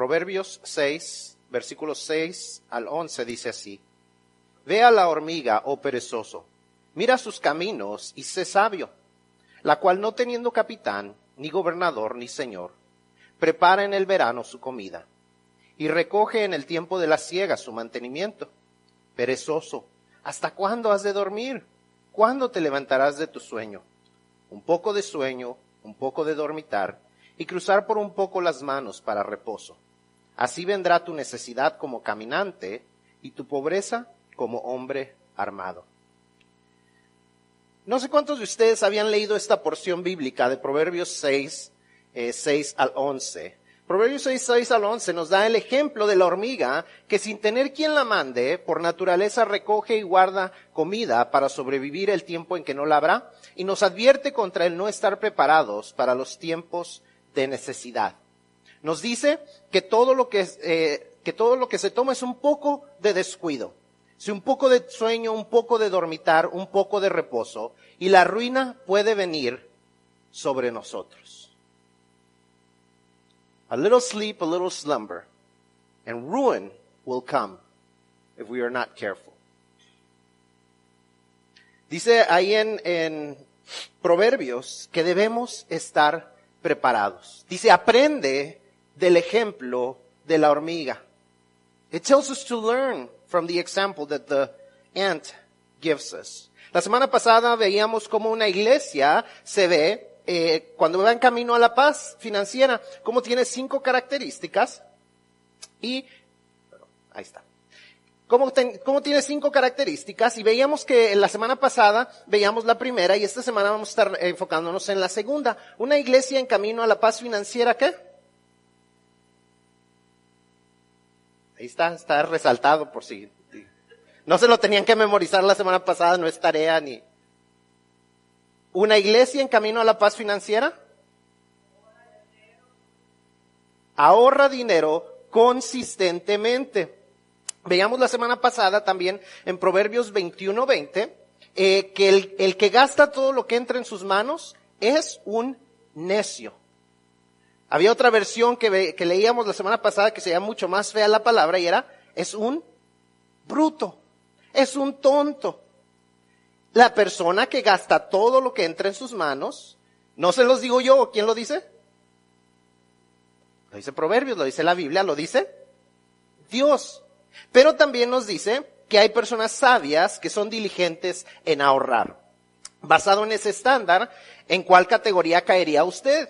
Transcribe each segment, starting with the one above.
Proverbios 6, versículos 6 al 11 dice así. Ve a la hormiga, oh perezoso, mira sus caminos y sé sabio, la cual no teniendo capitán, ni gobernador, ni señor, prepara en el verano su comida y recoge en el tiempo de la siega su mantenimiento. Perezoso, ¿hasta cuándo has de dormir? ¿Cuándo te levantarás de tu sueño? Un poco de sueño, un poco de dormitar, y cruzar por un poco las manos para reposo. Así vendrá tu necesidad como caminante y tu pobreza como hombre armado. No sé cuántos de ustedes habían leído esta porción bíblica de Proverbios 6, 6 eh, al 11. Proverbios 6, 6 al 11 nos da el ejemplo de la hormiga que sin tener quien la mande, por naturaleza recoge y guarda comida para sobrevivir el tiempo en que no la habrá y nos advierte contra el no estar preparados para los tiempos de necesidad. Nos dice que todo lo que, eh, que todo lo que se toma es un poco de descuido. Si un poco de sueño, un poco de dormitar, un poco de reposo, y la ruina puede venir sobre nosotros. A little sleep, a little slumber, and ruin will come if we are not careful. Dice ahí en, en Proverbios que debemos estar preparados. Dice, aprende del ejemplo de la hormiga. It tells us to learn from the example that the ant gives us. La semana pasada veíamos cómo una iglesia se ve eh, cuando va en camino a la paz financiera, cómo tiene cinco características y ahí está. Cómo, tiene cinco características y veíamos que la semana pasada veíamos la primera y esta semana vamos a estar enfocándonos en la segunda. Una iglesia en camino a la paz financiera, ¿qué? Ahí está, está resaltado por si. No se lo tenían que memorizar la semana pasada, no es tarea ni. Una iglesia en camino a la paz financiera. Ahorra dinero consistentemente. Veíamos la semana pasada también en Proverbios 21:20 eh, que el, el que gasta todo lo que entra en sus manos es un necio. Había otra versión que, que leíamos la semana pasada que se llama mucho más fea la palabra y era, es un bruto, es un tonto. La persona que gasta todo lo que entra en sus manos, no se los digo yo, ¿quién lo dice? Lo dice Proverbios, lo dice la Biblia, lo dice Dios. Pero también nos dice que hay personas sabias que son diligentes en ahorrar. Basado en ese estándar, ¿en cuál categoría caería usted?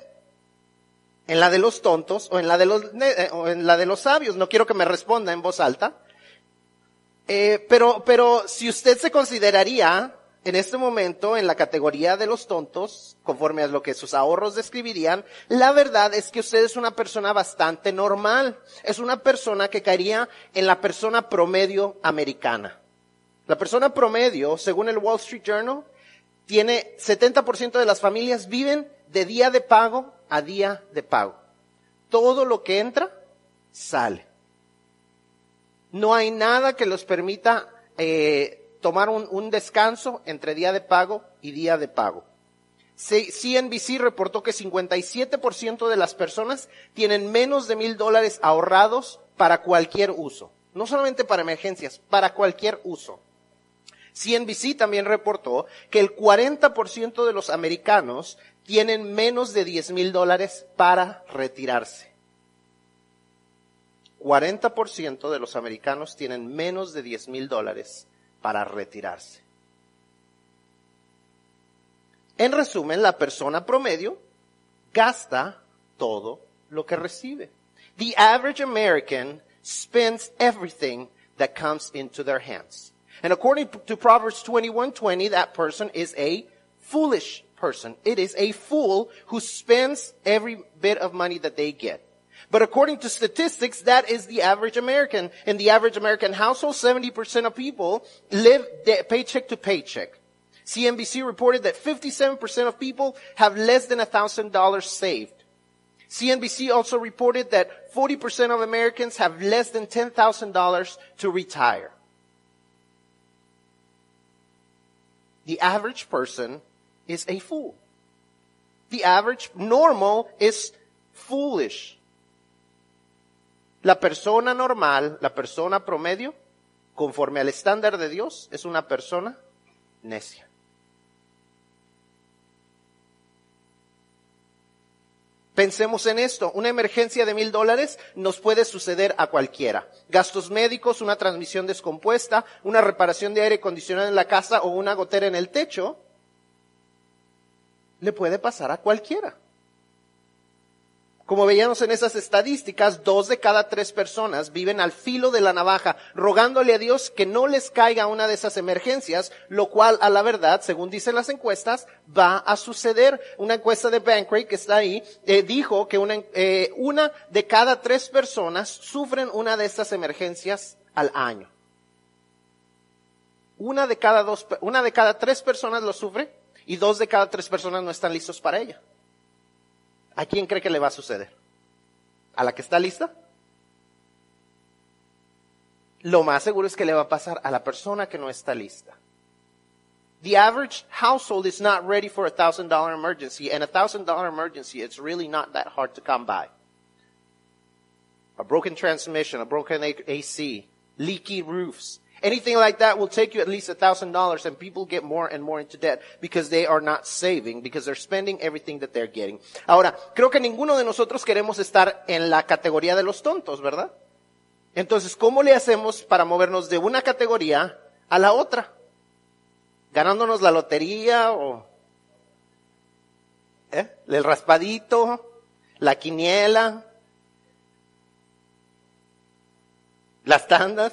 En la de los tontos o en la de los, eh, o en la de los sabios. No quiero que me responda en voz alta. Eh, pero, pero si usted se consideraría en este momento en la categoría de los tontos, conforme a lo que sus ahorros describirían, la verdad es que usted es una persona bastante normal. Es una persona que caería en la persona promedio americana. La persona promedio, según el Wall Street Journal, tiene 70% de las familias viven de día de pago a día de pago. Todo lo que entra, sale. No hay nada que los permita eh, tomar un, un, descanso entre día de pago y día de pago. CNBC reportó que 57% de las personas tienen menos de mil dólares ahorrados para cualquier uso. No solamente para emergencias, para cualquier uso. CNBC también reportó que el 40% de los americanos tienen menos de 10 mil dólares para retirarse. 40% de los americanos tienen menos de 10 mil dólares para retirarse. En resumen, la persona promedio gasta todo lo que recibe. The average American spends everything that comes into their hands. And according to Proverbs 21:20, that person is a foolish person. It is a fool who spends every bit of money that they get. But according to statistics, that is the average American. In the average American household, 70% of people live paycheck to paycheck. CNBC reported that 57% of people have less than $1,000 saved. CNBC also reported that 40% of Americans have less than $10,000 to retire. The average person is a fool. The average normal is foolish. La persona normal, la persona promedio, conforme al estándar de Dios, es una persona necia. Pensemos en esto, una emergencia de mil dólares nos puede suceder a cualquiera. Gastos médicos, una transmisión descompuesta, una reparación de aire acondicionado en la casa o una gotera en el techo, le puede pasar a cualquiera. Como veíamos en esas estadísticas, dos de cada tres personas viven al filo de la navaja, rogándole a Dios que no les caiga una de esas emergencias, lo cual a la verdad, según dicen las encuestas, va a suceder. Una encuesta de Bankrate que está ahí eh, dijo que una, eh, una de cada tres personas sufren una de estas emergencias al año. Una de cada dos, una de cada tres personas lo sufre y dos de cada tres personas no están listos para ella. ¿A quién cree que le va a suceder? ¿A la que está lista? Lo más seguro es que le va a pasar a la persona que no está lista. The average household is not ready for a thousand dollar emergency, and a thousand dollar emergency, it's really not that hard to come by. A broken transmission, a broken AC, leaky roofs, Anything like that will take you at least a thousand dollars and people get more and more into debt because they are not saving, because they're spending everything that they're getting. Ahora, creo que ninguno de nosotros queremos estar en la categoría de los tontos, ¿verdad? Entonces, ¿cómo le hacemos para movernos de una categoría a la otra? ¿Ganándonos la lotería o ¿eh? el raspadito, la quiniela, las tandas?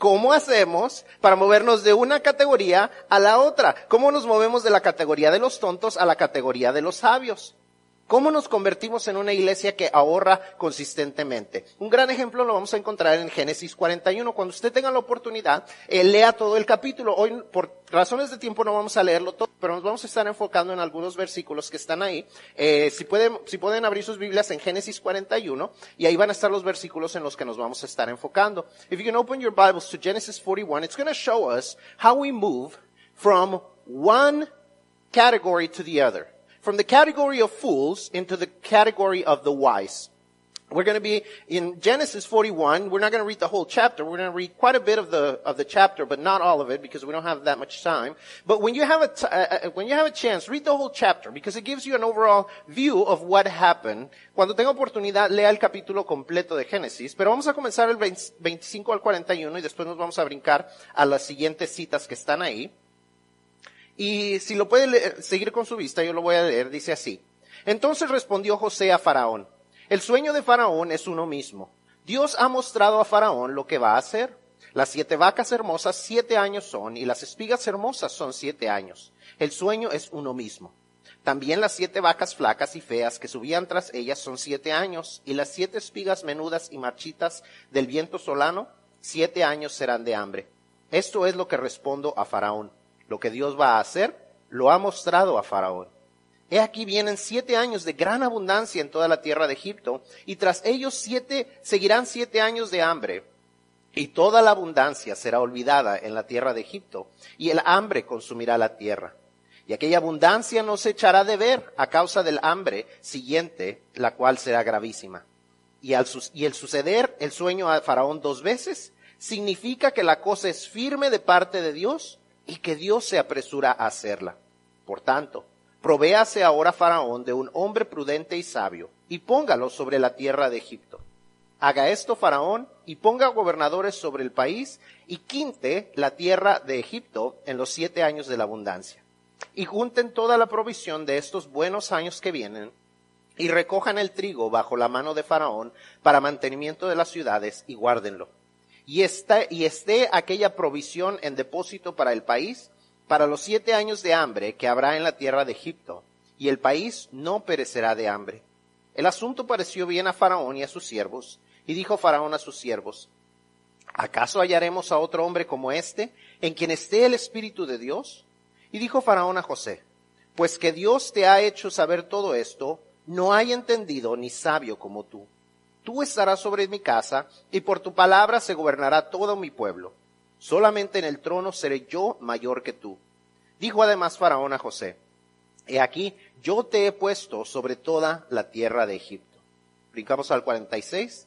¿Cómo hacemos para movernos de una categoría a la otra? ¿Cómo nos movemos de la categoría de los tontos a la categoría de los sabios? ¿Cómo nos convertimos en una iglesia que ahorra consistentemente? Un gran ejemplo lo vamos a encontrar en Génesis 41. Cuando usted tenga la oportunidad, eh, lea todo el capítulo. Hoy, por razones de tiempo, no vamos a leerlo todo, pero nos vamos a estar enfocando en algunos versículos que están ahí. Eh, si, pueden, si pueden abrir sus Biblias en Génesis 41, y ahí van a estar los versículos en los que nos vamos a estar enfocando. If you can open your Bibles to Genesis 41, it's going to show us how we move from one category to the other from the category of fools into the category of the wise. We're going to be in Genesis 41. We're not going to read the whole chapter. We're going to read quite a bit of the of the chapter, but not all of it because we don't have that much time. But when you have a t- uh, uh, when you have a chance, read the whole chapter because it gives you an overall view of what happened. Cuando tenga oportunidad, lea el capítulo completo de Génesis. Pero vamos a comenzar el 20, 25 al 41 y después nos vamos a brincar a las siguientes citas que están ahí. Y si lo puede seguir con su vista, yo lo voy a leer, dice así. Entonces respondió José a Faraón, el sueño de Faraón es uno mismo. Dios ha mostrado a Faraón lo que va a hacer. Las siete vacas hermosas siete años son y las espigas hermosas son siete años. El sueño es uno mismo. También las siete vacas flacas y feas que subían tras ellas son siete años y las siete espigas menudas y marchitas del viento solano siete años serán de hambre. Esto es lo que respondo a Faraón lo que Dios va a hacer, lo ha mostrado a Faraón. He aquí vienen siete años de gran abundancia en toda la tierra de Egipto, y tras ellos siete, seguirán siete años de hambre, y toda la abundancia será olvidada en la tierra de Egipto, y el hambre consumirá la tierra. Y aquella abundancia no se echará de ver a causa del hambre siguiente, la cual será gravísima. Y, al, y el suceder el sueño a Faraón dos veces significa que la cosa es firme de parte de Dios y que Dios se apresura a hacerla. Por tanto, provéase ahora Faraón de un hombre prudente y sabio, y póngalo sobre la tierra de Egipto. Haga esto Faraón, y ponga gobernadores sobre el país, y quinte la tierra de Egipto en los siete años de la abundancia. Y junten toda la provisión de estos buenos años que vienen, y recojan el trigo bajo la mano de Faraón para mantenimiento de las ciudades, y guárdenlo y, esté aquella provisión en depósito para el país para los siete años de hambre que habrá en la tierra de Egipto, y el país no perecerá de hambre. El asunto pareció bien a Faraón y a sus siervos, y dijo Faraón a sus siervos, ¿acaso hallaremos a otro hombre como este, en quien esté el Espíritu de Dios? Y dijo Faraón a José, pues que Dios te ha hecho saber todo esto, no hay entendido ni sabio como tú tú estarás sobre mi casa, y por tu palabra se gobernará todo mi pueblo. Solamente en el trono seré yo mayor que tú. Dijo además Faraón a José, He aquí, yo te he puesto sobre toda la tierra de Egipto. Brincamos al 46.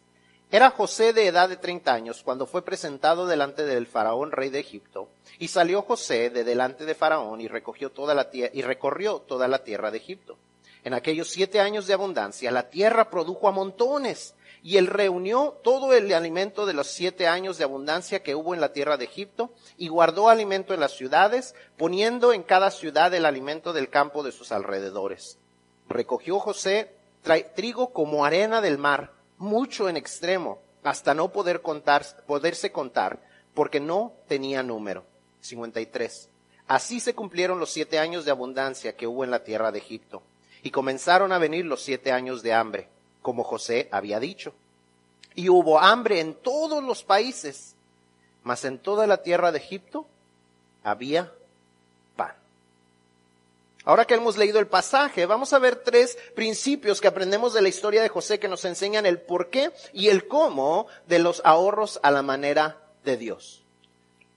Era José de edad de treinta años cuando fue presentado delante del faraón rey de Egipto. Y salió José de delante de faraón y recogió toda la y recorrió toda la tierra de Egipto. En aquellos siete años de abundancia, la tierra produjo a montones, y él reunió todo el alimento de los siete años de abundancia que hubo en la tierra de Egipto, y guardó alimento en las ciudades, poniendo en cada ciudad el alimento del campo de sus alrededores. Recogió José trigo como arena del mar, mucho en extremo, hasta no poder contar, poderse contar, porque no tenía número. 53. Así se cumplieron los siete años de abundancia que hubo en la tierra de Egipto, y comenzaron a venir los siete años de hambre, como José había dicho. Y hubo hambre en todos los países, mas en toda la tierra de Egipto había Ahora que hemos leído el pasaje, vamos a ver tres principios que aprendemos de la historia de José que nos enseñan el por qué y el cómo de los ahorros a la manera de Dios.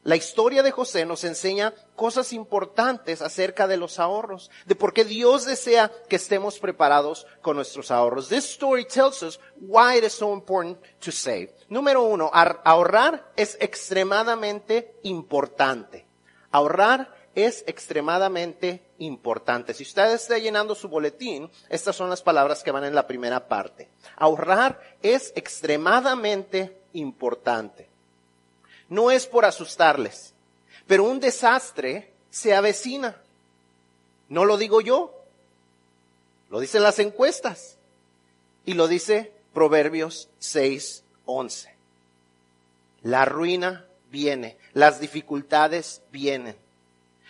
La historia de José nos enseña cosas importantes acerca de los ahorros, de por qué Dios desea que estemos preparados con nuestros ahorros. This story tells us why it is so important to save. Número uno, ahorrar es extremadamente importante. Ahorrar es extremadamente importante. Si usted está llenando su boletín, estas son las palabras que van en la primera parte. Ahorrar es extremadamente importante. No es por asustarles, pero un desastre se avecina. No lo digo yo, lo dicen las encuestas y lo dice Proverbios 6:11. La ruina viene, las dificultades vienen.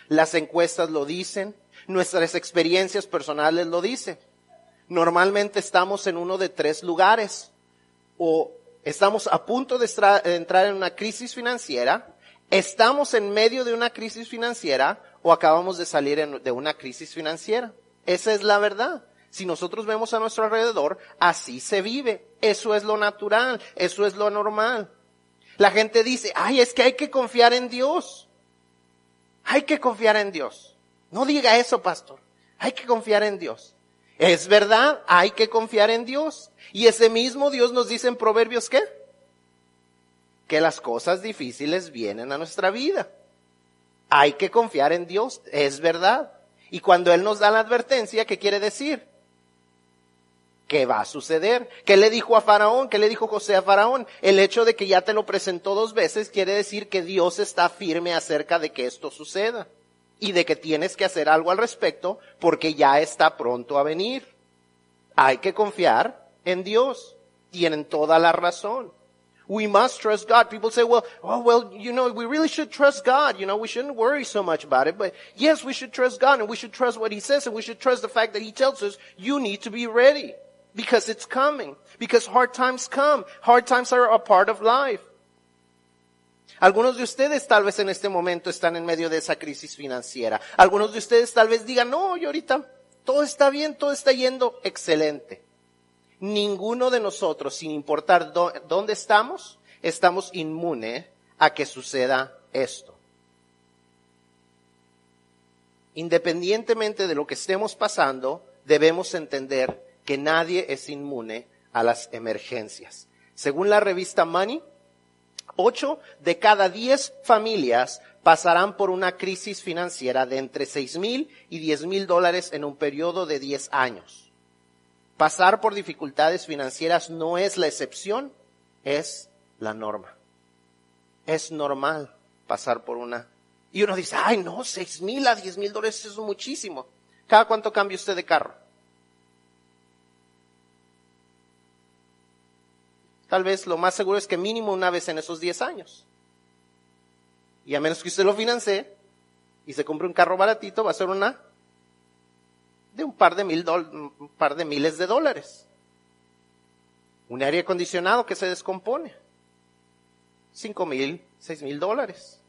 Las encuestas lo dicen, nuestras experiencias personales lo dicen. Normalmente estamos en uno de tres lugares. O estamos a punto de entrar en una crisis financiera, estamos en medio de una crisis financiera o acabamos de salir de una crisis financiera. Esa es la verdad. Si nosotros vemos a nuestro alrededor, así se vive. Eso es lo natural, eso es lo normal. La gente dice, ay, es que hay que confiar en Dios. Hay que confiar en Dios. No diga eso, pastor. Hay que confiar en Dios. Es verdad, hay que confiar en Dios. Y ese mismo Dios nos dice en Proverbios qué? Que las cosas difíciles vienen a nuestra vida. Hay que confiar en Dios, es verdad. Y cuando Él nos da la advertencia, ¿qué quiere decir? ¿Qué va a suceder? ¿Qué le dijo a Faraón? ¿Qué le dijo José a Faraón? El hecho de que ya te lo presentó dos veces quiere decir que Dios está firme acerca de que esto suceda y de que tienes que hacer algo al respecto porque ya está pronto a venir. Hay que confiar en Dios. Tienen toda la razón. We must trust God. People say, well, oh, well, you know, we really should trust God. You know, we shouldn't worry so much about it. But yes, we should trust God and we should trust what He says and we should trust the fact that He tells us you need to be ready. Because it's coming. Because hard times come. Hard times are a part of life. Algunos de ustedes tal vez en este momento están en medio de esa crisis financiera. Algunos de ustedes tal vez digan, no, yo ahorita todo está bien, todo está yendo excelente. Ninguno de nosotros, sin importar dónde estamos, estamos inmune a que suceda esto. Independientemente de lo que estemos pasando, debemos entender que nadie es inmune a las emergencias. Según la revista Money, ocho de cada diez familias pasarán por una crisis financiera de entre seis mil y diez mil dólares en un periodo de diez años. Pasar por dificultades financieras no es la excepción, es la norma. Es normal pasar por una. Y uno dice, ay no, seis mil a diez mil dólares es muchísimo. ¿Cada cuánto cambia usted de carro? Tal vez lo más seguro es que mínimo una vez en esos 10 años. Y a menos que usted lo financie y se compre un carro baratito, va a ser una de un par de mil un par de miles de dólares. Un aire acondicionado que se descompone. Cinco mil, seis mil dólares.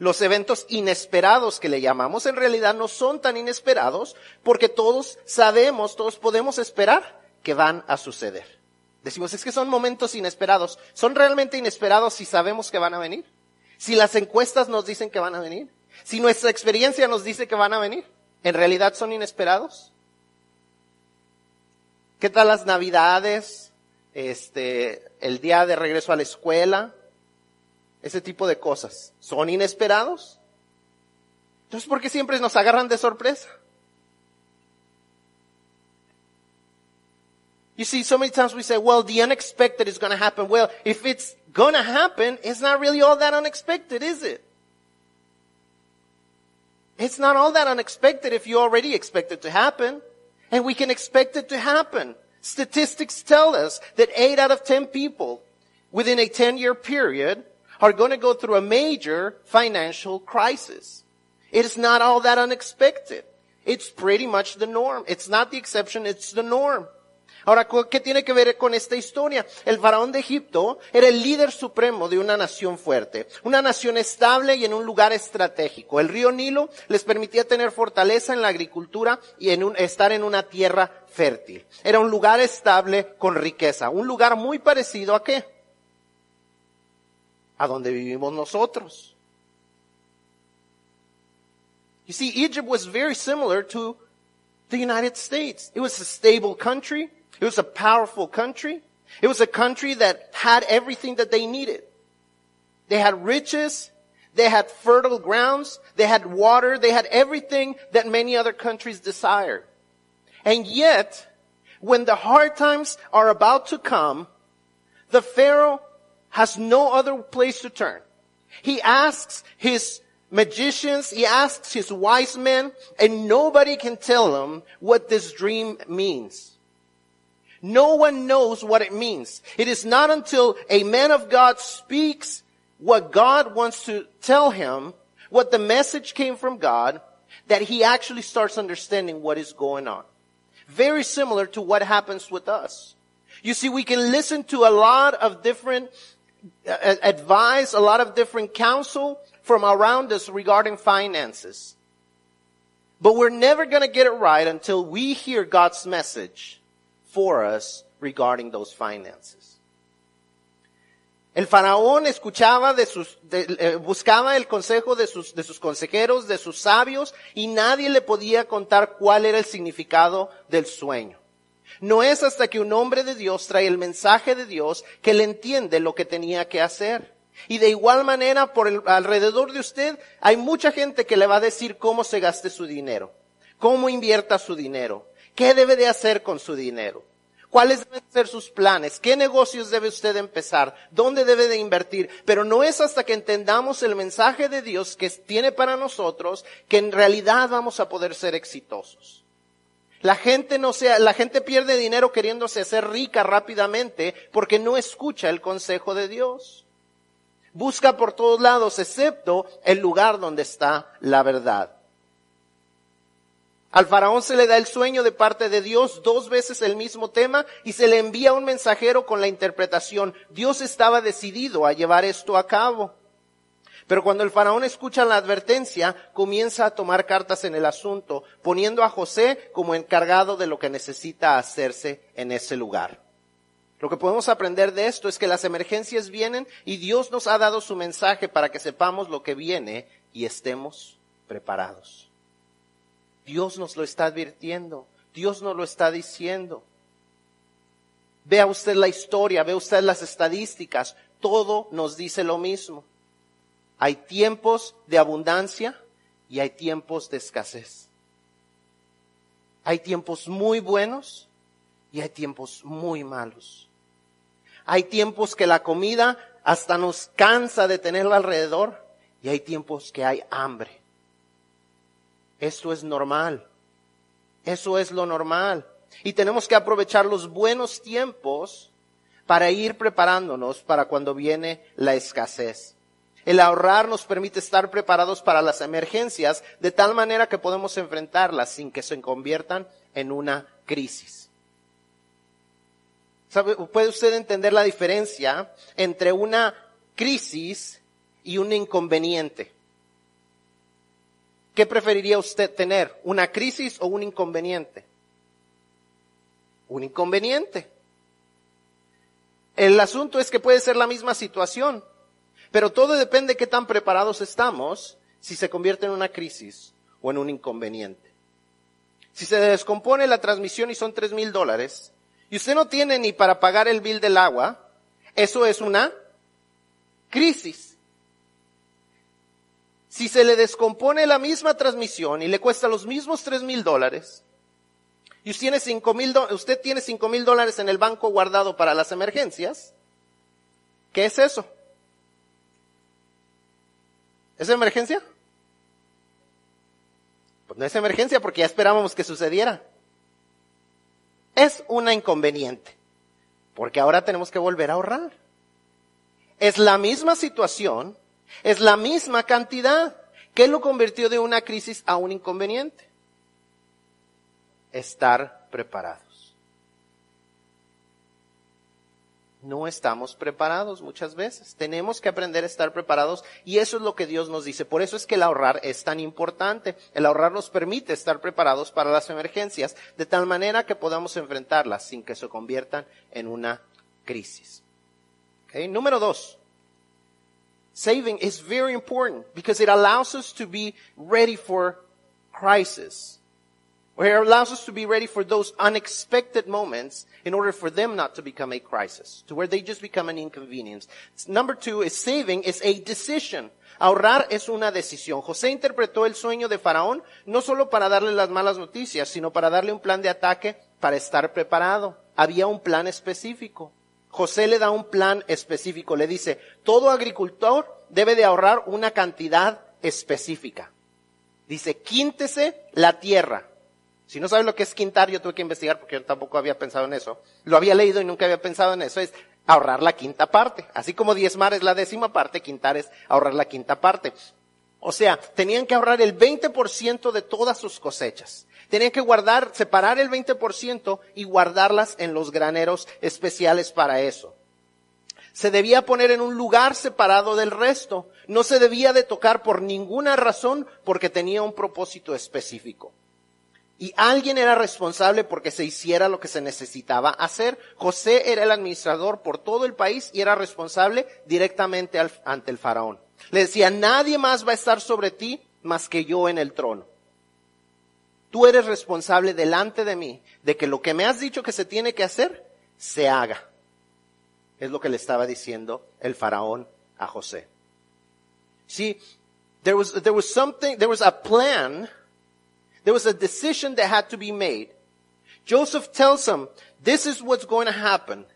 Los eventos inesperados que le llamamos en realidad no son tan inesperados porque todos sabemos, todos podemos esperar que van a suceder. Decimos, es que son momentos inesperados. ¿Son realmente inesperados si sabemos que van a venir? Si las encuestas nos dicen que van a venir. Si nuestra experiencia nos dice que van a venir. ¿En realidad son inesperados? ¿Qué tal las navidades? este, el día de regreso a la escuela, ese tipo de cosas, ¿son inesperados? Entonces, ¿por qué siempre nos agarran de sorpresa? You see, so many times we say, well, the unexpected is going to happen. Well, if it's going to happen, it's not really all that unexpected, is it? It's not all that unexpected if you already expect it to happen. And we can expect it to happen. Statistics tell us that 8 out of 10 people within a 10 year period are going to go through a major financial crisis. It is not all that unexpected. It's pretty much the norm. It's not the exception, it's the norm. Ahora, ¿qué tiene que ver con esta historia? El faraón de Egipto era el líder supremo de una nación fuerte, una nación estable y en un lugar estratégico. El río Nilo les permitía tener fortaleza en la agricultura y en estar en una tierra fértil. Era un lugar estable con riqueza, un lugar muy parecido a qué? A donde vivimos nosotros. You see, Egypt was very similar to the United States. It was a stable country. It was a powerful country. It was a country that had everything that they needed. They had riches. They had fertile grounds. They had water. They had everything that many other countries desire. And yet, when the hard times are about to come, the Pharaoh has no other place to turn. He asks his magicians, he asks his wise men, and nobody can tell him what this dream means. No one knows what it means. It is not until a man of God speaks what God wants to tell him, what the message came from God, that he actually starts understanding what is going on. Very similar to what happens with us. You see, we can listen to a lot of different uh, advice, a lot of different counsel from around us regarding finances. But we're never going to get it right until we hear God's message for us regarding those finances. El faraón escuchaba de sus, eh, buscaba el consejo de sus, de sus consejeros, de sus sabios, y nadie le podía contar cuál era el significado del sueño. No es hasta que un hombre de Dios trae el mensaje de Dios que le entiende lo que tenía que hacer. Y de igual manera, por el, alrededor de usted, hay mucha gente que le va a decir cómo se gaste su dinero, cómo invierta su dinero, qué debe de hacer con su dinero. ¿Cuáles deben ser sus planes? ¿Qué negocios debe usted empezar? ¿Dónde debe de invertir? Pero no es hasta que entendamos el mensaje de Dios que tiene para nosotros que en realidad vamos a poder ser exitosos. La gente no sea, la gente pierde dinero queriéndose hacer rica rápidamente porque no escucha el consejo de Dios. Busca por todos lados excepto el lugar donde está la verdad. Al faraón se le da el sueño de parte de Dios, dos veces el mismo tema, y se le envía un mensajero con la interpretación. Dios estaba decidido a llevar esto a cabo. Pero cuando el faraón escucha la advertencia, comienza a tomar cartas en el asunto, poniendo a José como encargado de lo que necesita hacerse en ese lugar. Lo que podemos aprender de esto es que las emergencias vienen y Dios nos ha dado su mensaje para que sepamos lo que viene y estemos preparados. Dios nos lo está advirtiendo, Dios nos lo está diciendo. Vea usted la historia, vea usted las estadísticas, todo nos dice lo mismo. Hay tiempos de abundancia y hay tiempos de escasez. Hay tiempos muy buenos y hay tiempos muy malos. Hay tiempos que la comida hasta nos cansa de tenerla alrededor y hay tiempos que hay hambre. Esto es normal. Eso es lo normal. Y tenemos que aprovechar los buenos tiempos para ir preparándonos para cuando viene la escasez. El ahorrar nos permite estar preparados para las emergencias de tal manera que podemos enfrentarlas sin que se conviertan en una crisis. ¿Sabe? ¿Puede usted entender la diferencia entre una crisis y un inconveniente? ¿Qué preferiría usted tener? ¿Una crisis o un inconveniente? Un inconveniente. El asunto es que puede ser la misma situación, pero todo depende de qué tan preparados estamos si se convierte en una crisis o en un inconveniente. Si se descompone la transmisión y son tres mil dólares, y usted no tiene ni para pagar el bill del agua, eso es una crisis. Si se le descompone la misma transmisión y le cuesta los mismos tres mil dólares, y usted tiene cinco mil, dólares en el banco guardado para las emergencias, ¿qué es eso? ¿Es emergencia? Pues no es emergencia porque ya esperábamos que sucediera. Es una inconveniente, porque ahora tenemos que volver a ahorrar. Es la misma situación, es la misma cantidad. ¿Qué lo convirtió de una crisis a un inconveniente? Estar preparados. No estamos preparados muchas veces. Tenemos que aprender a estar preparados y eso es lo que Dios nos dice. Por eso es que el ahorrar es tan importante. El ahorrar nos permite estar preparados para las emergencias de tal manera que podamos enfrentarlas sin que se conviertan en una crisis. Número dos. Saving is very important because it allows us to be ready for crisis. Or it allows us to be ready for those unexpected moments in order for them not to become a crisis, to where they just become an inconvenience. Number two is saving is a decision. Ahorrar es una decisión. José interpretó el sueño de Faraón no solo para darle las malas noticias, sino para darle un plan de ataque para estar preparado. Había un plan específico. José le da un plan específico, le dice, todo agricultor debe de ahorrar una cantidad específica. Dice, quíntese la tierra. Si no sabes lo que es quintar, yo tuve que investigar porque yo tampoco había pensado en eso. Lo había leído y nunca había pensado en eso. Es ahorrar la quinta parte. Así como diezmar es la décima parte, quintar es ahorrar la quinta parte. O sea, tenían que ahorrar el 20% de todas sus cosechas. Tenían que guardar, separar el 20% y guardarlas en los graneros especiales para eso. Se debía poner en un lugar separado del resto. No se debía de tocar por ninguna razón porque tenía un propósito específico. Y alguien era responsable porque se hiciera lo que se necesitaba hacer. José era el administrador por todo el país y era responsable directamente ante el faraón. Le decía, nadie más va a estar sobre ti más que yo en el trono. Tú eres responsable delante de mí de que lo que me has dicho que se tiene que hacer, se haga. Es lo que le estaba diciendo el faraón a José. See, there was, there was something, there was a plan, there was a decision that had to be made. Joseph tells him, this is what's going to happen.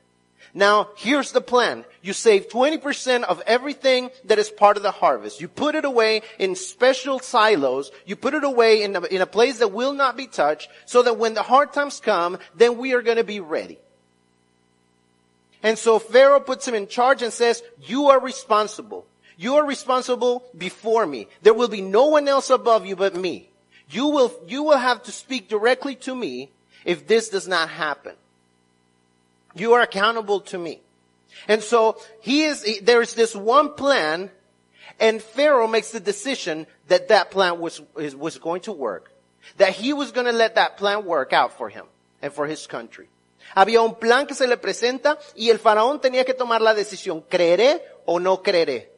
Now, here's the plan. You save 20% of everything that is part of the harvest. You put it away in special silos. You put it away in a, in a place that will not be touched so that when the hard times come, then we are going to be ready. And so Pharaoh puts him in charge and says, you are responsible. You are responsible before me. There will be no one else above you but me. You will, you will have to speak directly to me if this does not happen. You are accountable to me. And so he is, there's this one plan and Pharaoh makes the decision that that plan was, was going to work. That he was going to let that plan work out for him and for his country. Había un plan que se le presenta y el faraón tenía que tomar la decisión, ¿creeré o no creeré?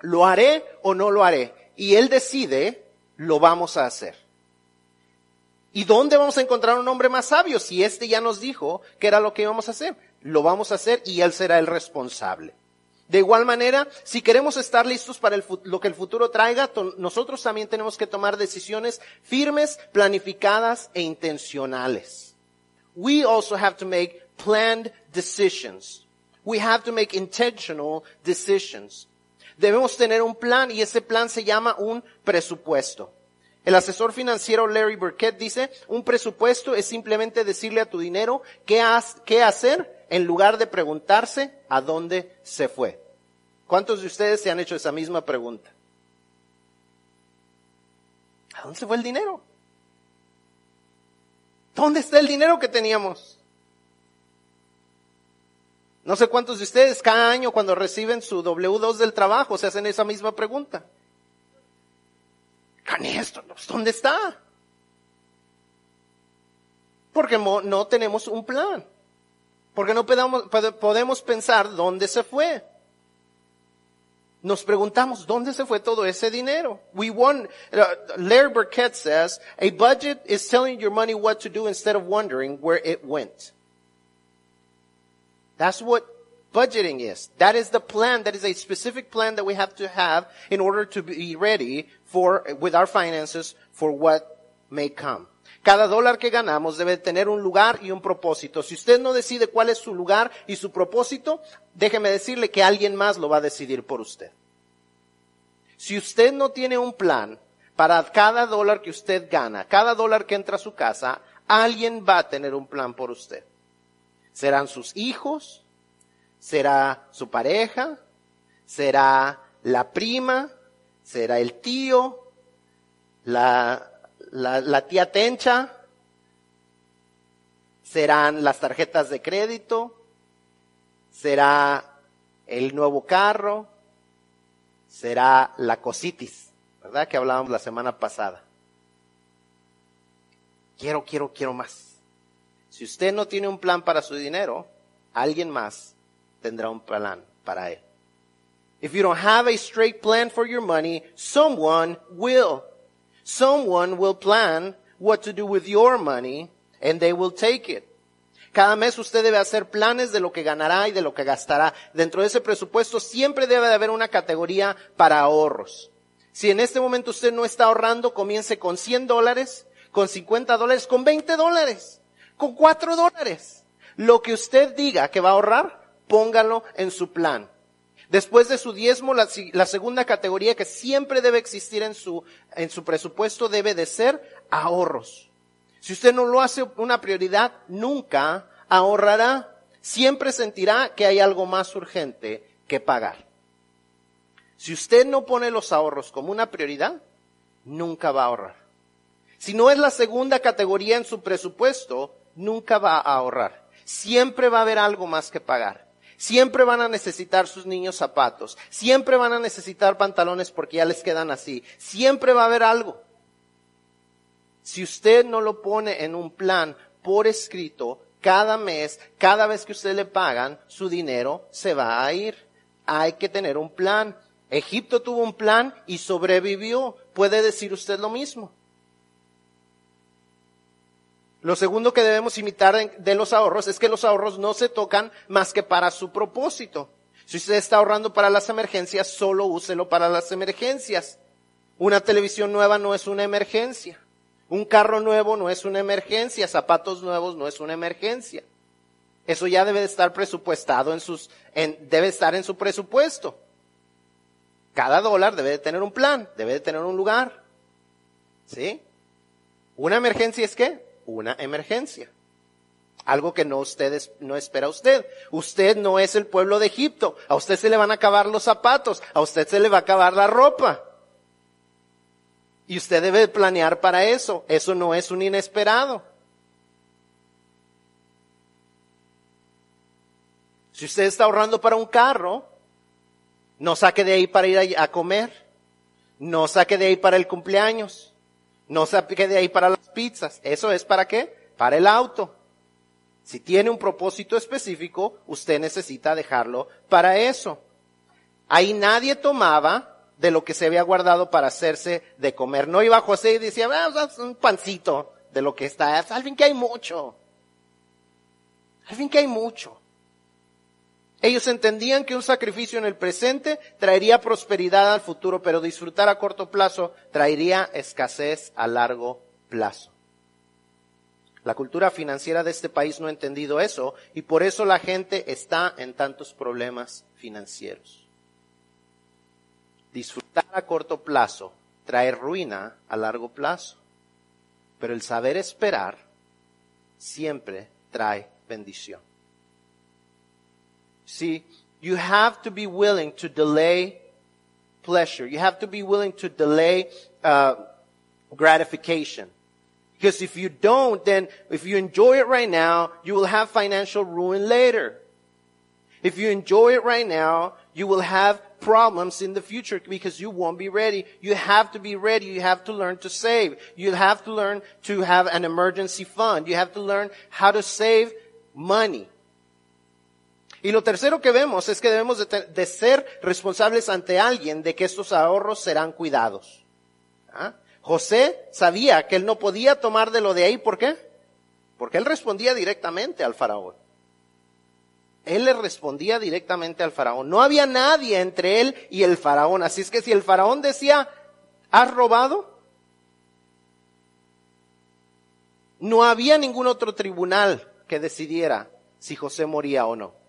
¿Lo haré o no lo haré? Y él decide, lo vamos a hacer. ¿Y dónde vamos a encontrar un hombre más sabio si este ya nos dijo que era lo que íbamos a hacer? Lo vamos a hacer y él será el responsable. De igual manera, si queremos estar listos para lo que el futuro traiga, nosotros también tenemos que tomar decisiones firmes, planificadas e intencionales. We also have to make planned decisions. We have to make intentional decisions. Debemos tener un plan y ese plan se llama un presupuesto. El asesor financiero Larry Burkett dice, un presupuesto es simplemente decirle a tu dinero qué, hacer en lugar de preguntarse a dónde se fue. ¿Cuántos de ustedes se han hecho esa misma pregunta? ¿A dónde se fue el dinero? ¿Dónde está el dinero que teníamos? No sé cuántos de ustedes cada año cuando reciben su W2 del trabajo se hacen esa misma pregunta. Canesto, ¿dónde está? Porque no tenemos un plan. Porque no podemos, pensar dónde se fue. nos preguntamos, ¿dónde se fue todo ese dinero? We want, uh, Larry Burkett says, a budget is telling your money what to do instead of wondering where it went. That's what budgeting is. That is the plan. That is a specific plan that we have to have in order to be ready for, with our finances for what may come. Cada dólar que ganamos debe tener un lugar y un propósito. Si usted no decide cuál es su lugar y su propósito, déjeme decirle que alguien más lo va a decidir por usted. Si usted no tiene un plan para cada dólar que usted gana, cada dólar que entra a su casa, alguien va a tener un plan por usted. Serán sus hijos, será su pareja, será la prima, será el tío, la la, tía Tencha, serán las tarjetas de crédito, será el nuevo carro, será la cositis, ¿verdad? Que hablábamos la semana pasada. Quiero, quiero, quiero más. Si usted no tiene un plan para su dinero, alguien más tendrá un plan para él. If you don't have a straight plan for your money, someone will. Someone will plan what to do with your money and they will take it. Cada mes usted debe hacer planes de lo que ganará y de lo que gastará. Dentro de ese presupuesto siempre debe de haber una categoría para ahorros. Si en este momento usted no está ahorrando, comience con 100 dólares, con 50 dólares, con 20 dólares, con 4 dólares. Lo que usted diga que va a ahorrar, póngalo en su plan. Después de su diezmo, la, segunda categoría que siempre debe existir en su, en su presupuesto debe de ser ahorros. Si usted no lo hace una prioridad, nunca ahorrará. Siempre sentirá que hay algo más urgente que pagar. Si usted no pone los ahorros como una prioridad, nunca va a ahorrar. Si no es la segunda categoría en su presupuesto, nunca va a ahorrar. Siempre va a haber algo más que pagar. Siempre van a necesitar sus niños zapatos. Siempre van a necesitar pantalones porque ya les quedan así. Siempre va a haber algo. Si usted no lo pone en un plan por escrito, cada mes, cada vez que usted le pagan, su dinero se va a ir. Hay que tener un plan. Egipto tuvo un plan y sobrevivió. ¿Puede decir usted lo mismo? Lo segundo que debemos imitar de los ahorros es que los ahorros no se tocan más que para su propósito. Si usted está ahorrando para las emergencias, solo úselo para las emergencias. Una televisión nueva no es una emergencia. Un carro nuevo no es una emergencia. Zapatos nuevos no es una emergencia. Eso ya debe de estar presupuestado en sus, debe estar en su presupuesto. Cada dólar debe de tener un plan, debe de tener un lugar. ¿Sí? Una emergencia es qué? Una emergencia. Algo que no ustedes, no espera usted. Usted no es el pueblo de Egipto. A usted se le van a acabar los zapatos. A usted se le va a acabar la ropa. Y usted debe planear para eso. Eso no es un inesperado. Si usted está ahorrando para un carro, no saque de ahí para ir a comer. No saque de ahí para el cumpleaños. No saque de ahí para las pizzas. ¿Eso es para qué? Para el auto. Si tiene un propósito específico, usted necesita dejarlo para eso. Ahí nadie tomaba de lo que se había guardado para hacerse de comer. No iba José y decía, ah, un pancito de lo que está. Al fin que hay mucho. Al fin que hay mucho. Ellos entendían que un sacrificio en el presente traería prosperidad al futuro, pero disfrutar a corto plazo traería escasez a largo plazo. La cultura financiera de este país no ha entendido eso y por eso la gente está en tantos problemas financieros. Disfrutar a corto plazo trae ruina a largo plazo, pero el saber esperar siempre trae bendición. See, you have to be willing to delay pleasure. You have to be willing to delay uh, gratification. Because if you don't, then if you enjoy it right now, you will have financial ruin later. If you enjoy it right now, you will have problems in the future because you won't be ready. You have to be ready. You have to learn to save. You have to learn to have an emergency fund. You have to learn how to save money. Y lo tercero que vemos es que debemos de, ser responsables ante alguien de que estos ahorros serán cuidados. ¿Ah? José sabía que él no podía tomar de lo de ahí, ¿por qué? Porque él respondía directamente al faraón. Él le respondía directamente al faraón. No había nadie entre él y el faraón. Así es que si el faraón decía, ¿has robado? No había ningún otro tribunal que decidiera si José moría o no.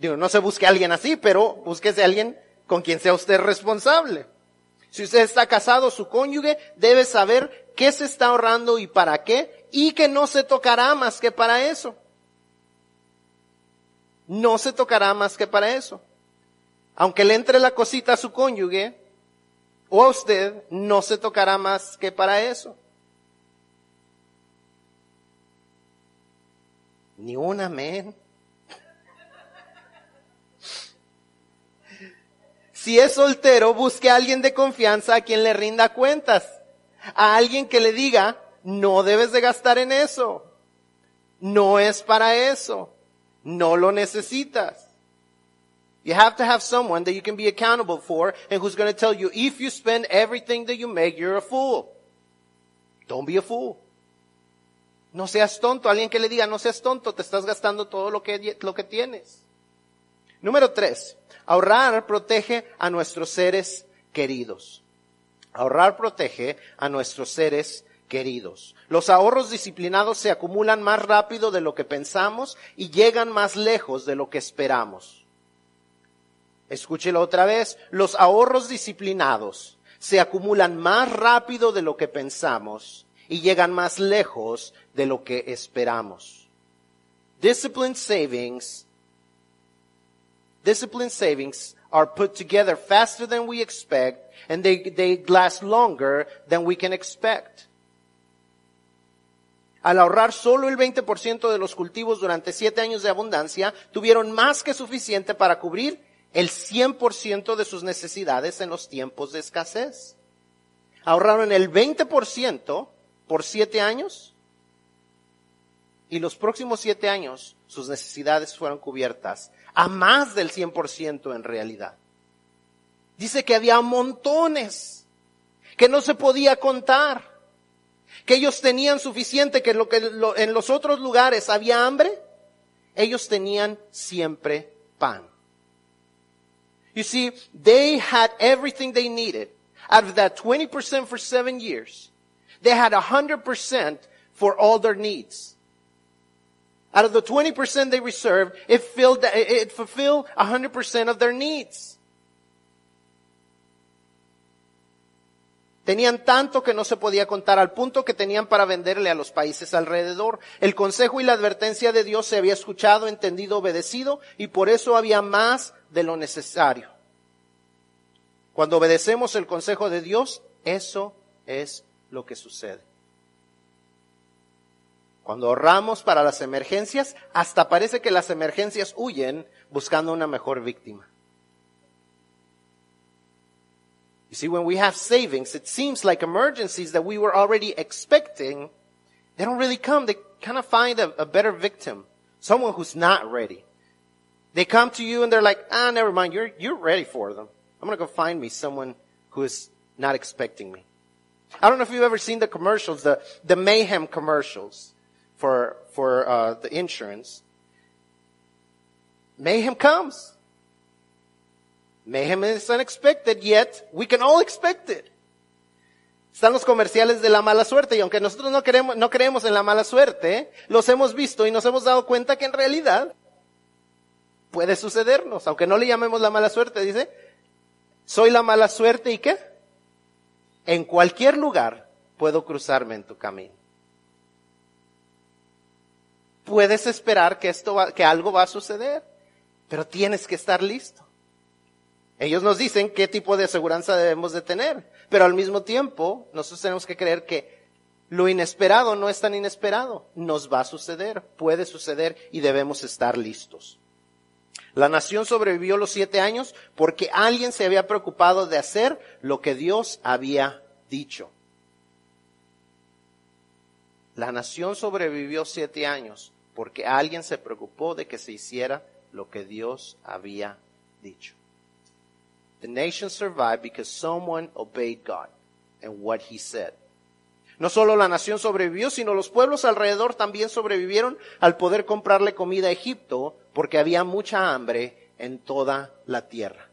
No se busque a alguien así, pero búsquese a alguien con quien sea usted responsable. Si usted está casado, su cónyuge debe saber qué se está ahorrando y para qué, y que no se tocará más que para eso. No se tocará más que para eso. Aunque le entre la cosita a su cónyuge o a usted, no se tocará más que para eso. Ni un amén. Si es soltero, busque a alguien de confianza a quien le rinda cuentas. A alguien que le diga, no debes de gastar en eso. No es para eso. No lo necesitas. You have to have someone that you can be accountable for and who's going to tell you, if you spend everything that you make, you're a fool. Don't be a fool. No seas tonto. Alguien que le diga, no seas tonto, te estás gastando todo lo que, lo que tienes. Número tres, ahorrar protege a nuestros seres queridos. Ahorrar protege a nuestros seres queridos. Los ahorros disciplinados se acumulan más rápido de lo que pensamos y llegan más lejos de lo que esperamos. Escúchelo otra vez. Los ahorros disciplinados se acumulan más rápido de lo que pensamos y llegan más lejos de lo que esperamos. Disciplined savings Disciplined savings are put together faster than we expect and they, they last longer than we can expect. Al ahorrar solo el 20% de los cultivos durante siete años de abundancia, tuvieron más que suficiente para cubrir el 100% de sus necesidades en los tiempos de escasez. Ahorraron el 20% por siete años y los próximos siete años sus necesidades fueron cubiertas a más del 100% en realidad. Dice que había montones, que no se podía contar, que ellos tenían suficiente, que, lo que lo, en los otros lugares había hambre, ellos tenían siempre pan. You see, they had everything they needed. Out of that 20% for seven years, they had 100% for all their needs. Out of the 20% they reserved, it filled, it fulfilled 100% of their needs. Tenían tanto que no se podía contar al punto que tenían para venderle a los países alrededor. El consejo y la advertencia de Dios se había escuchado, entendido, obedecido y por eso había más de lo necesario. Cuando obedecemos el consejo de Dios, eso es lo que sucede. Cuando ahorramos para las emergencias, hasta parece que las emergencias huyen buscando una mejor víctima. You see, when we have savings, it seems like emergencies that we were already expecting, they don't really come. They kind of find a, a better victim, someone who's not ready. They come to you and they're like, ah, never mind, you're, you're ready for them. I'm going to go find me someone who is not expecting me. I don't know if you've ever seen the commercials, the, the mayhem commercials for, for, uh, the insurance. Mayhem comes. Mayhem is unexpected, yet we can all expect it. Están los comerciales de la mala suerte y aunque nosotros no queremos, no creemos en la mala suerte, los hemos visto y nos hemos dado cuenta que en realidad puede sucedernos, aunque no le llamemos la mala suerte, dice, soy la mala suerte y qué? En cualquier lugar puedo cruzarme en tu camino. Puedes esperar que esto va, que algo va a suceder, pero tienes que estar listo. Ellos nos dicen qué tipo de aseguranza debemos de tener, pero al mismo tiempo nosotros tenemos que creer que lo inesperado no es tan inesperado, nos va a suceder, puede suceder y debemos estar listos. La nación sobrevivió los siete años porque alguien se había preocupado de hacer lo que Dios había dicho. La nación sobrevivió siete años porque alguien se preocupó de que se hiciera lo que Dios había dicho. The nation survived because someone obeyed God and what he said. No solo la nación sobrevivió, sino los pueblos alrededor también sobrevivieron al poder comprarle comida a Egipto porque había mucha hambre en toda la tierra.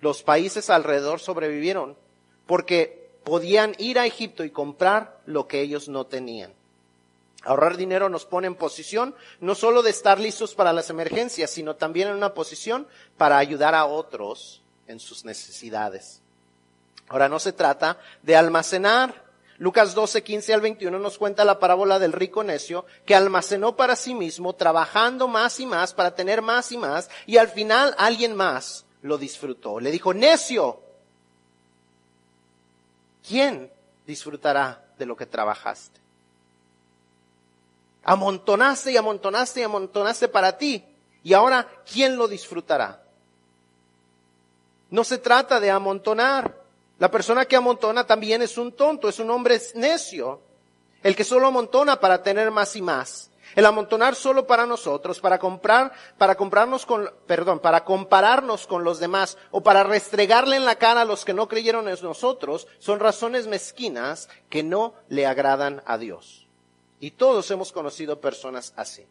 Los países alrededor sobrevivieron porque podían ir a Egipto y comprar lo que ellos no tenían. Ahorrar dinero nos pone en posición no solo de estar listos para las emergencias, sino también en una posición para ayudar a otros en sus necesidades. Ahora no se trata de almacenar. Lucas 12, 15 al 21 nos cuenta la parábola del rico necio que almacenó para sí mismo, trabajando más y más para tener más y más, y al final alguien más lo disfrutó. Le dijo, necio, ¿quién disfrutará de lo que trabajaste? Amontonaste y amontonaste y amontonaste para ti, y ahora, ¿quién lo disfrutará? No se trata de amontonar. La persona que amontona también es un tonto, es un hombre necio. El que solo amontona para tener más y más. El amontonar solo para nosotros, para comprar, para comprarnos con, perdón, para compararnos con los demás o para restregarle en la cara a los que no creyeron en nosotros, son razones mezquinas que no le agradan a Dios. Y todos hemos conocido personas así.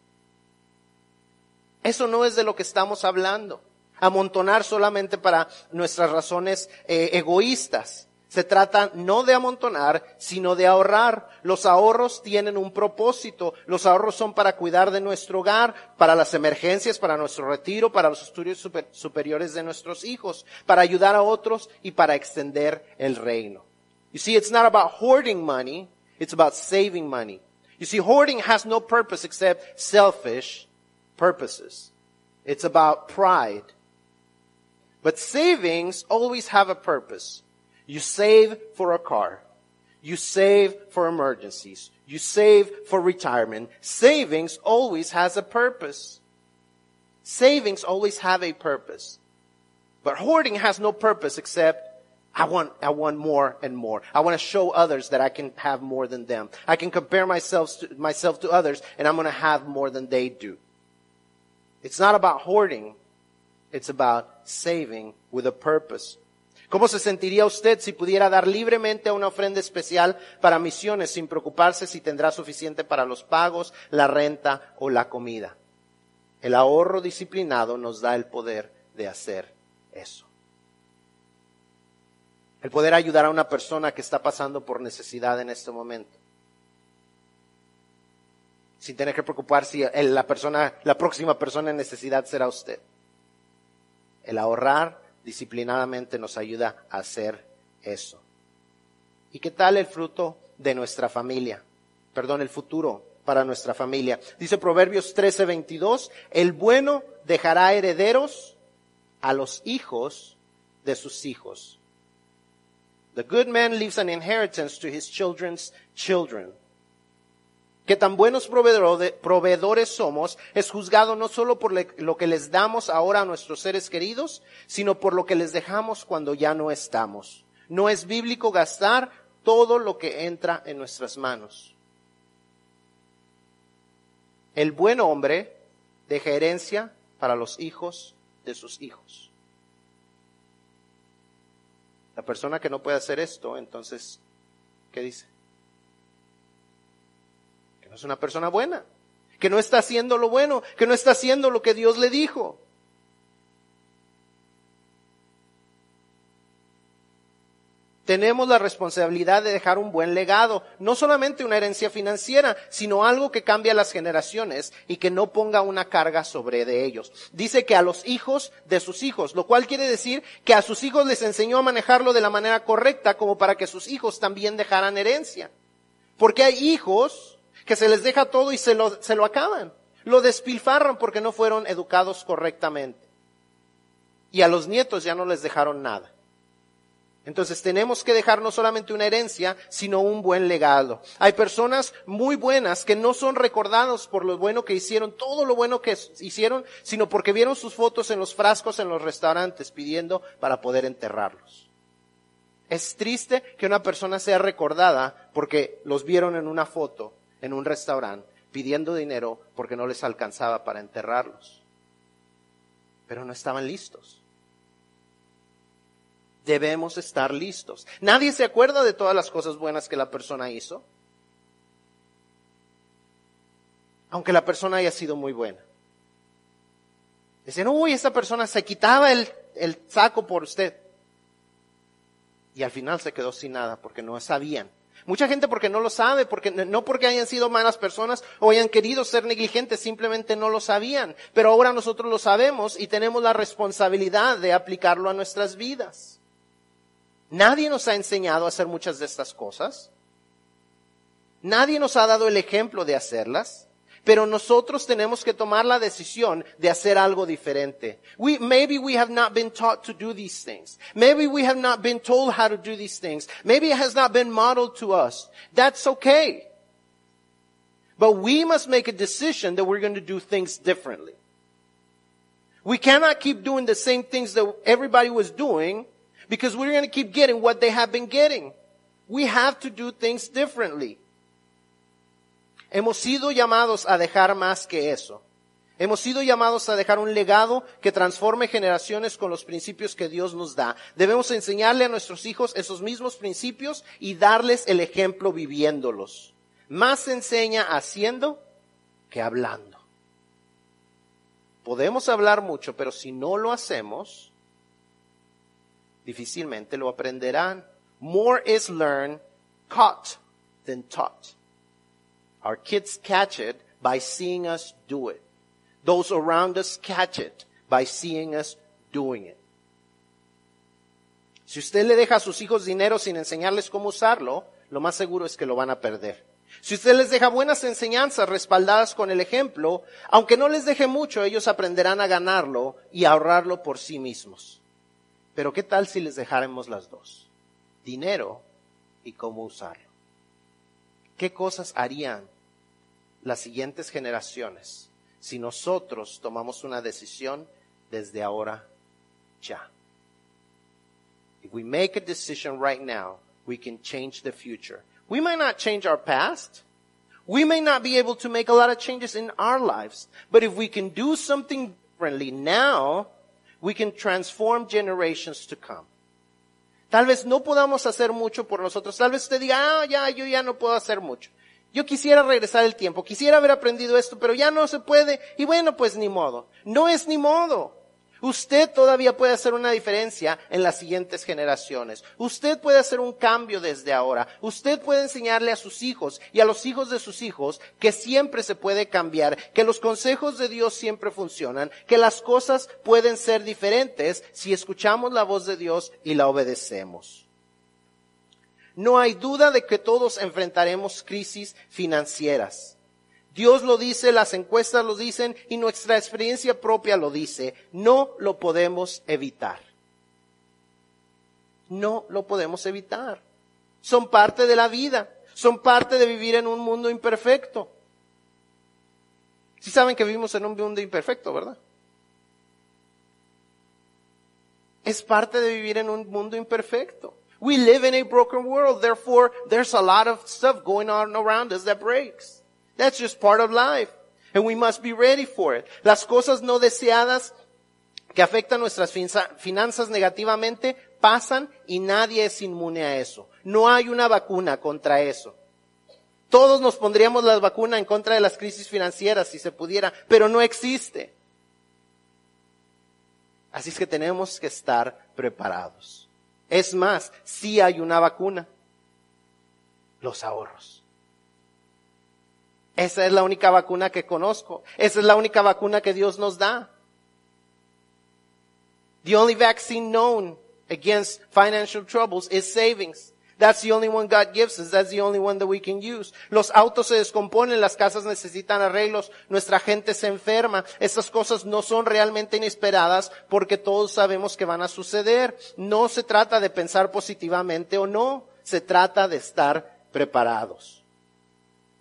Eso no es de lo que estamos hablando amontonar solamente para nuestras razones eh, egoístas. Se trata no de amontonar, sino de ahorrar. Los ahorros tienen un propósito. Los ahorros son para cuidar de nuestro hogar, para las emergencias, para nuestro retiro, para los estudios superiores de nuestros hijos, para ayudar a otros y para extender el reino. You see, it's not about hoarding money, it's about saving money. You see, hoarding has no purpose except selfish purposes. It's about pride. But savings always have a purpose. You save for a car. You save for emergencies. You save for retirement. Savings always has a purpose. Savings always have a purpose. But hoarding has no purpose except I want, I want more and more. I want to show others that I can have more than them. I can compare myself to, myself to others and I'm going to have more than they do. It's not about hoarding. It's about saving with a purpose. ¿Cómo se sentiría usted si pudiera dar libremente una ofrenda especial para misiones sin preocuparse si tendrá suficiente para los pagos, la renta o la comida? El ahorro disciplinado nos da el poder de hacer eso. El poder ayudar a una persona que está pasando por necesidad en este momento. Sin tener que preocupar si la persona, la próxima persona en necesidad será usted. El ahorrar disciplinadamente nos ayuda a hacer eso. ¿Y qué tal el fruto de nuestra familia? Perdón, el futuro para nuestra familia. Dice Proverbios 13:22, el bueno dejará herederos a los hijos de sus hijos. The good man leaves an inheritance to his children's children que tan buenos proveedores somos, es juzgado no solo por lo que les damos ahora a nuestros seres queridos, sino por lo que les dejamos cuando ya no estamos. No es bíblico gastar todo lo que entra en nuestras manos. El buen hombre deja herencia para los hijos de sus hijos. La persona que no puede hacer esto, entonces, ¿qué dice? Es una persona buena, que no está haciendo lo bueno, que no está haciendo lo que Dios le dijo. Tenemos la responsabilidad de dejar un buen legado, no solamente una herencia financiera, sino algo que cambie a las generaciones y que no ponga una carga sobre de ellos. Dice que a los hijos de sus hijos, lo cual quiere decir que a sus hijos les enseñó a manejarlo de la manera correcta como para que sus hijos también dejaran herencia. Porque hay hijos que se les deja todo y se lo, se lo acaban. Lo despilfarran porque no fueron educados correctamente. Y a los nietos ya no les dejaron nada. Entonces tenemos que dejar no solamente una herencia, sino un buen legado. Hay personas muy buenas que no son recordados por lo bueno que hicieron, todo lo bueno que hicieron, sino porque vieron sus fotos en los frascos en los restaurantes pidiendo para poder enterrarlos. Es triste que una persona sea recordada porque los vieron en una foto en un restaurante pidiendo dinero porque no les alcanzaba para enterrarlos. Pero no estaban listos. Debemos estar listos. Nadie se acuerda de todas las cosas buenas que la persona hizo. Aunque la persona haya sido muy buena. Dicen, uy, esa persona se quitaba el, el saco por usted. Y al final se quedó sin nada porque no sabían Mucha gente porque no lo sabe, porque no porque hayan sido malas personas o hayan querido ser negligentes, simplemente no lo sabían. Pero ahora nosotros lo sabemos y tenemos la responsabilidad de aplicarlo a nuestras vidas. Nadie nos ha enseñado a hacer muchas de estas cosas. Nadie nos ha dado el ejemplo de hacerlas. Pero nosotros tenemos que tomar la decisión de hacer algo diferente. We, maybe we have not been taught to do these things. Maybe we have not been told how to do these things. Maybe it has not been modeled to us. That's okay. But we must make a decision that we're going to do things differently. We cannot keep doing the same things that everybody was doing because we're going to keep getting what they have been getting. We have to do things differently. Hemos sido llamados a dejar más que eso. Hemos sido llamados a dejar un legado que transforme generaciones con los principios que Dios nos da. Debemos enseñarle a nuestros hijos esos mismos principios y darles el ejemplo viviéndolos. Más se enseña haciendo que hablando. Podemos hablar mucho, pero si no lo hacemos, difícilmente lo aprenderán. More is learned caught than taught. Our kids catch it by seeing us do it. Those around us catch it by seeing us doing it. Si usted le deja a sus hijos dinero sin enseñarles cómo usarlo, lo más seguro es que lo van a perder. Si usted les deja buenas enseñanzas respaldadas con el ejemplo, aunque no les deje mucho, ellos aprenderán a ganarlo y ahorrarlo por sí mismos. Pero ¿qué tal si les dejáramos las dos? Dinero y cómo usarlo. ¿Qué cosas harían las siguientes generaciones si nosotros tomamos una decisión desde ahora ya. If we make a decision right now, we can change the future. We might not change our past. We may not be able to make a lot of changes in our lives. But if we can do something differently now, we can transform generations to come. Tal vez no podamos hacer mucho por nosotros. Tal vez usted diga, ah, ya, yo ya no puedo hacer mucho. Yo quisiera regresar el tiempo, quisiera haber aprendido esto, pero ya no se puede. Y bueno, pues ni modo. No es ni modo. Usted todavía puede hacer una diferencia en las siguientes generaciones. Usted puede hacer un cambio desde ahora. Usted puede enseñarle a sus hijos y a los hijos de sus hijos que siempre se puede cambiar, que los consejos de Dios siempre funcionan, que las cosas pueden ser diferentes si escuchamos la voz de Dios y la obedecemos. No hay duda de que todos enfrentaremos crisis financieras. Dios lo dice, las encuestas lo dicen y nuestra experiencia propia lo dice. No lo podemos evitar. No lo podemos evitar. Son parte de la vida. Son parte de vivir en un mundo imperfecto. Si saben que vivimos en un mundo imperfecto, ¿verdad? Es parte de vivir en un mundo imperfecto. We live in a broken world, therefore there's a lot of stuff going on around us that breaks. That's just part of life. And we must be ready for it. Las cosas no deseadas que afectan nuestras finanzas negativamente pasan y nadie es inmune a eso. No hay una vacuna contra eso. Todos nos pondríamos la vacuna en contra de las crisis financieras si se pudiera, pero no existe. Así es que tenemos que estar preparados. Es más, si hay una vacuna. Los ahorros. Esa es la única vacuna que conozco. Esa es la única vacuna que Dios nos da. The only vaccine known against financial troubles is savings. That's the only one God gives us. That's the only one that we can use. Los autos se descomponen, las casas necesitan arreglos, nuestra gente se enferma. Estas cosas no son realmente inesperadas porque todos sabemos que van a suceder. No se trata de pensar positivamente o no. Se trata de estar preparados.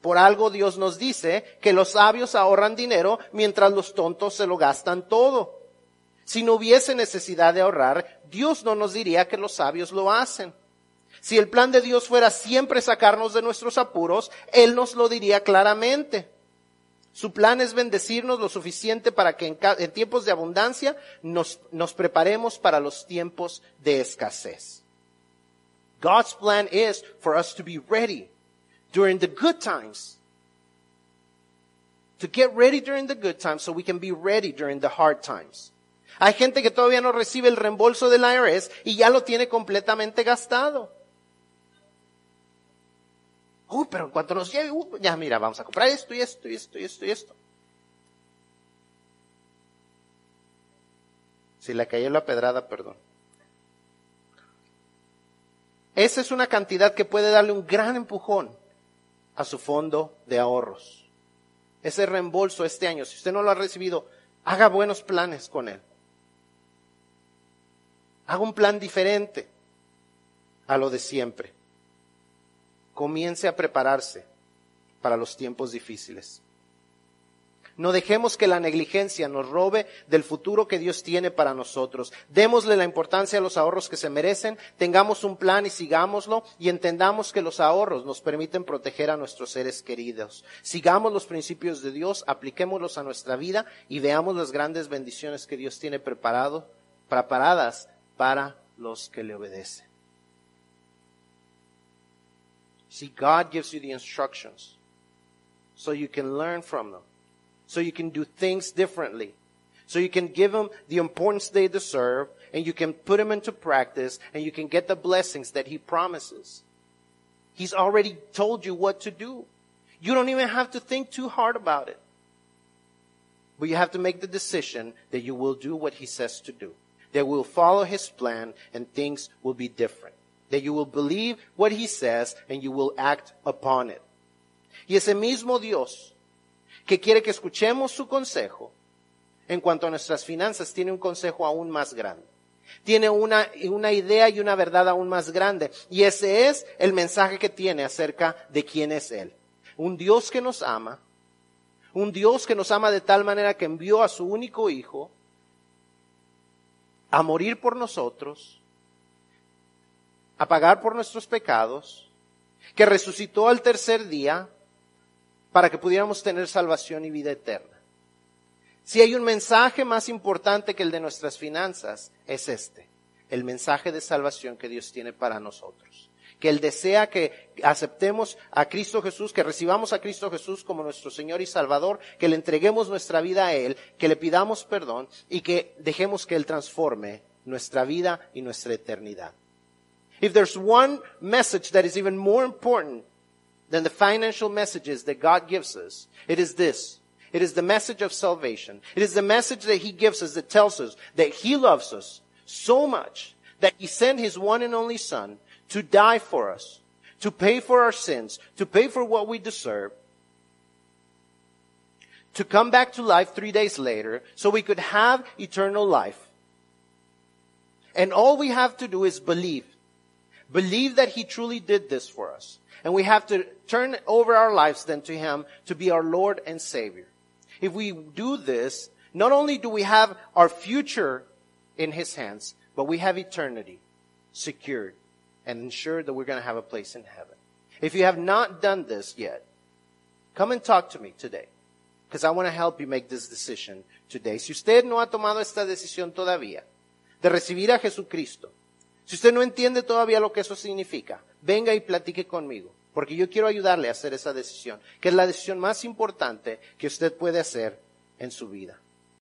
Por algo Dios nos dice que los sabios ahorran dinero mientras los tontos se lo gastan todo. Si no hubiese necesidad de ahorrar, Dios no nos diría que los sabios lo hacen. Si el plan de Dios fuera siempre sacarnos de nuestros apuros, Él nos lo diría claramente. Su plan es bendecirnos lo suficiente para que en, tiempos de abundancia nos, nos preparemos para los tiempos de escasez. God's plan is for us to be ready during the good times. To get ready during the good times so we can be ready during the hard times. Hay gente que todavía no recibe el reembolso del IRS y ya lo tiene completamente gastado. Uy, pero en cuanto nos llegue, uh, ya mira, vamos a comprar esto y esto y esto y esto y esto. Si le cayó la pedrada, perdón. Esa es una cantidad que puede darle un gran empujón a su fondo de ahorros. Ese reembolso este año, si usted no lo ha recibido, haga buenos planes con él. Haga un plan diferente a lo de siempre. Comience a prepararse para los tiempos difíciles. No dejemos que la negligencia nos robe del futuro que Dios tiene para nosotros. Démosle la importancia a los ahorros que se merecen, tengamos un plan y sigámoslo y entendamos que los ahorros nos permiten proteger a nuestros seres queridos. Sigamos los principios de Dios, apliquémoslos a nuestra vida y veamos las grandes bendiciones que Dios tiene preparado, preparadas para los que le obedecen. See, God gives you the instructions so you can learn from them so you can do things differently. So you can give them the importance they deserve and you can put them into practice and you can get the blessings that he promises. He's already told you what to do. You don't even have to think too hard about it. But you have to make the decision that you will do what he says to do. That will follow his plan and things will be different. That you will believe what he says and you will act upon it. Y ese mismo Dios que quiere que escuchemos su consejo, en cuanto a nuestras finanzas, tiene un consejo aún más grande. Tiene una, una idea y una verdad aún más grande. Y ese es el mensaje que tiene acerca de quién es Él. Un Dios que nos ama, un Dios que nos ama de tal manera que envió a su único Hijo a morir por nosotros, a pagar por nuestros pecados, que resucitó al tercer día para que pudiéramos tener salvación y vida eterna. Si hay un mensaje más importante que el de nuestras finanzas, es este, el mensaje de salvación que Dios tiene para nosotros. Que Él desea que aceptemos a Cristo Jesús, que recibamos a Cristo Jesús como nuestro Señor y Salvador, que le entreguemos nuestra vida a Él, que le pidamos perdón y que dejemos que Él transforme nuestra vida y nuestra eternidad. If there's one message that is even more important than the financial messages that God gives us, it is this. It is the message of salvation. It is the message that He gives us that tells us that He loves us so much that He sent His one and only Son to die for us, to pay for our sins, to pay for what we deserve, to come back to life three days later so we could have eternal life. And all we have to do is believe. Believe that He truly did this for us. And we have to turn over our lives then to Him to be our Lord and Savior. If we do this, not only do we have our future in His hands, but we have eternity secured and ensured that we're going to have a place in heaven. If you have not done this yet, come and talk to me today. Because I want to help you make this decision today. Si usted no ha tomado esta decisión todavía de recibir a Jesucristo, si usted no entiende todavía lo que eso significa, venga y platique conmigo, porque yo quiero ayudarle a hacer esa decisión, que es la decisión más importante que usted puede hacer en su vida.